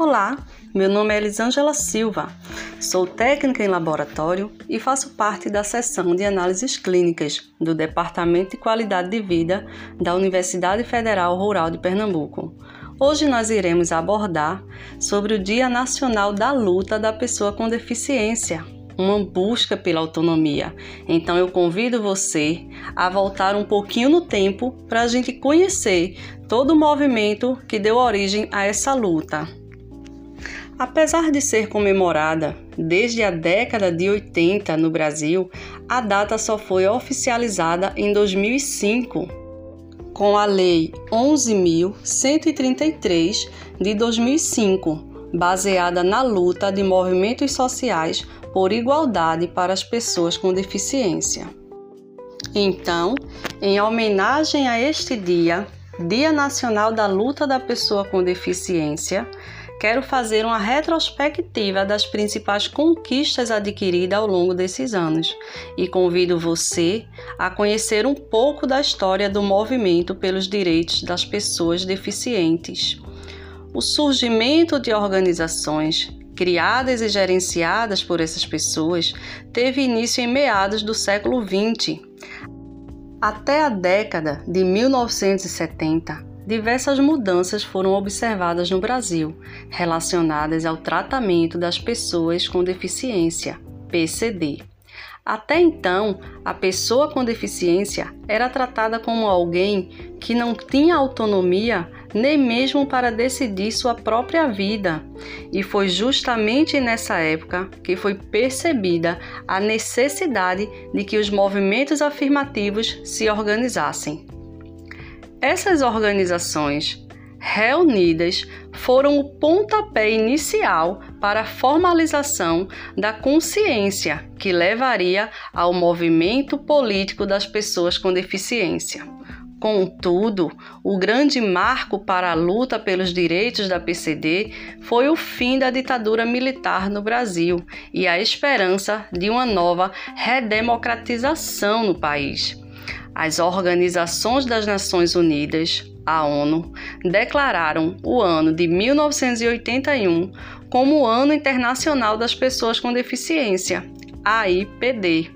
Olá, meu nome é Elisângela Silva, sou técnica em laboratório e faço parte da seção de análises clínicas do Departamento de Qualidade de Vida da Universidade Federal Rural de Pernambuco. Hoje nós iremos abordar sobre o Dia Nacional da Luta da Pessoa com Deficiência, uma busca pela autonomia. Então eu convido você a voltar um pouquinho no tempo para a gente conhecer todo o movimento que deu origem a essa luta. Apesar de ser comemorada desde a década de 80 no Brasil, a data só foi oficializada em 2005, com a Lei 11.133 de 2005, baseada na luta de movimentos sociais por igualdade para as pessoas com deficiência. Então, em homenagem a este dia, Dia Nacional da Luta da Pessoa com Deficiência, quero fazer uma retrospectiva das principais conquistas adquiridas ao longo desses anos e convido você a conhecer um pouco da história do movimento pelos direitos das pessoas deficientes. O surgimento de organizações criadas e gerenciadas por essas pessoas teve início em meados do século XX. Até a década de 1970, diversas mudanças foram observadas no Brasil relacionadas ao tratamento das pessoas com deficiência, PCD. Até então, a pessoa com deficiência era tratada como alguém que não tinha autonomia nem mesmo para decidir sua própria vida. E foi justamente nessa época que foi percebida a necessidade de que os movimentos afirmativos se organizassem. Essas organizações reunidas foram o pontapé inicial para a formalização da consciência que levaria ao movimento político das pessoas com deficiência. Contudo, o grande marco para a luta pelos direitos da PCD foi o fim da ditadura militar no Brasil e a esperança de uma nova redemocratização no país. As organizações das Nações Unidas, a ONU, declararam o ano de 1981 como o Ano Internacional das Pessoas com Deficiência, AIPD,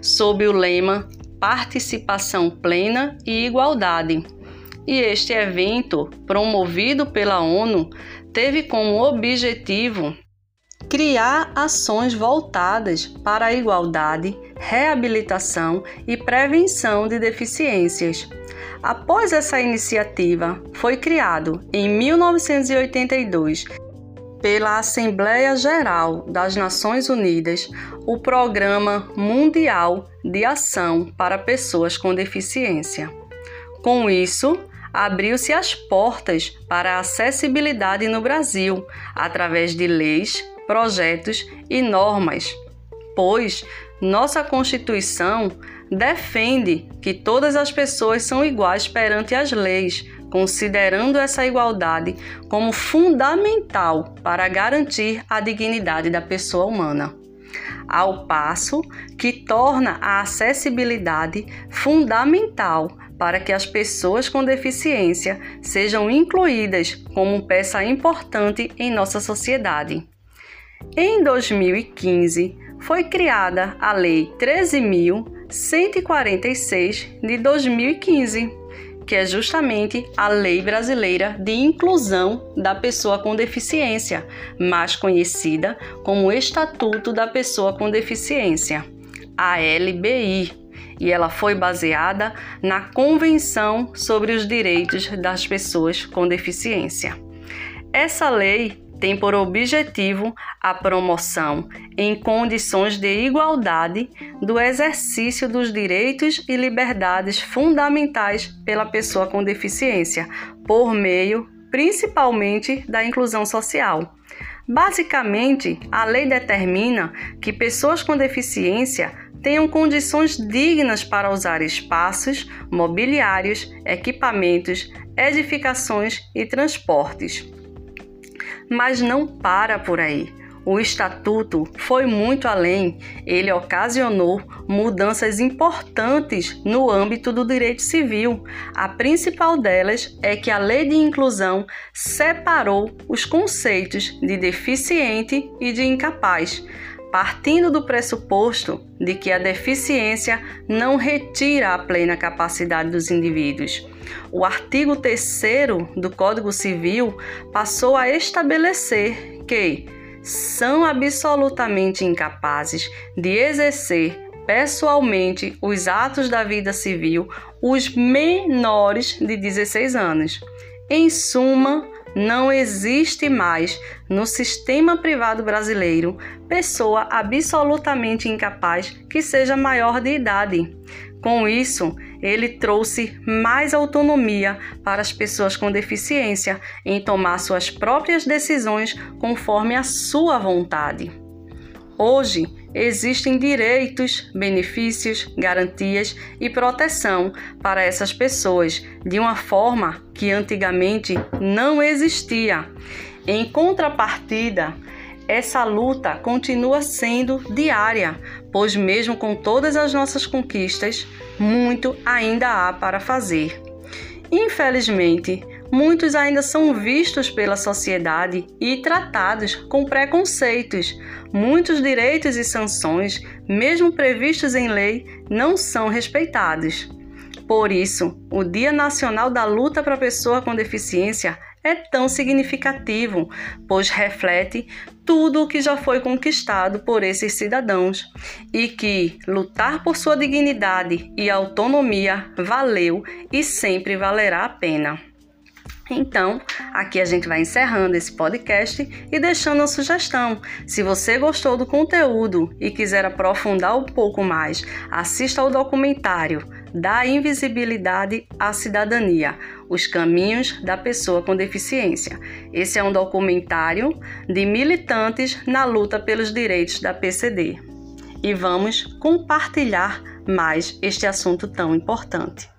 sob o lema Participação Plena e Igualdade. E este evento, promovido pela ONU, teve como objetivo criar ações voltadas para a igualdade, reabilitação e prevenção de deficiências. Após essa iniciativa, foi criado em 1982 pela Assembleia Geral das Nações Unidas o Programa Mundial de Ação para Pessoas com Deficiência. Com isso, abriu-se as portas para a acessibilidade no Brasil através de leis projetos e normas, pois nossa Constituição defende que todas as pessoas são iguais perante as leis, considerando essa igualdade como fundamental para garantir a dignidade da pessoa humana. Ao passo que torna a acessibilidade fundamental para que as pessoas com deficiência sejam incluídas como peça importante em nossa sociedade. Em 2015, foi criada a Lei 13.146 de 2015, que é justamente a Lei Brasileira de Inclusão da Pessoa com Deficiência, mais conhecida como Estatuto da Pessoa com Deficiência, a LBI, e ela foi baseada na Convenção sobre os Direitos das Pessoas com Deficiência. Essa lei tem por objetivo a promoção, em condições de igualdade, do exercício dos direitos e liberdades fundamentais pela pessoa com deficiência, por meio principalmente da inclusão social. Basicamente, a lei determina que pessoas com deficiência tenham condições dignas para usar espaços, mobiliários, equipamentos, edificações e transportes. Mas não para por aí. o Estatuto foi muito além. Ele ocasionou mudanças importantes no âmbito do direito civil. A principal delas é que a Lei de Inclusão separou os conceitos de deficiente e de incapaz partindo do pressuposto de que a deficiência não retira a plena capacidade dos indivíduos. O artigo 3 do Código Civil passou a estabelecer que são absolutamente incapazes de exercer pessoalmente os atos da vida civil os menores de 16 anos. Em suma, não existe mais no sistema privado brasileiro pessoa absolutamente incapaz que seja maior de idade. Com isso, ele trouxe mais autonomia para as pessoas com deficiência em tomar suas próprias decisões conforme a sua vontade. Hoje, existem direitos, benefícios, garantias e proteção para essas pessoas de uma forma que antigamente não existia. Em contrapartida, essa luta continua sendo diária, pois, mesmo com todas as nossas conquistas, muito ainda há para fazer. Infelizmente, muitos ainda são vistos pela sociedade e tratados com preconceitos. Muitos direitos e sanções, mesmo previstos em lei, não são respeitados. Por isso, o Dia Nacional da Luta para a Pessoa com Deficiência é tão significativo, pois reflete tudo o que já foi conquistado por esses cidadãos e que lutar por sua dignidade e autonomia valeu e sempre valerá a pena. Então, aqui a gente vai encerrando esse podcast e deixando uma sugestão. Se você gostou do conteúdo e quiser aprofundar um pouco mais, assista ao documentário Da Invisibilidade à Cidadania: Os Caminhos da Pessoa com Deficiência. Esse é um documentário de militantes na luta pelos direitos da PCD. E vamos compartilhar mais este assunto tão importante.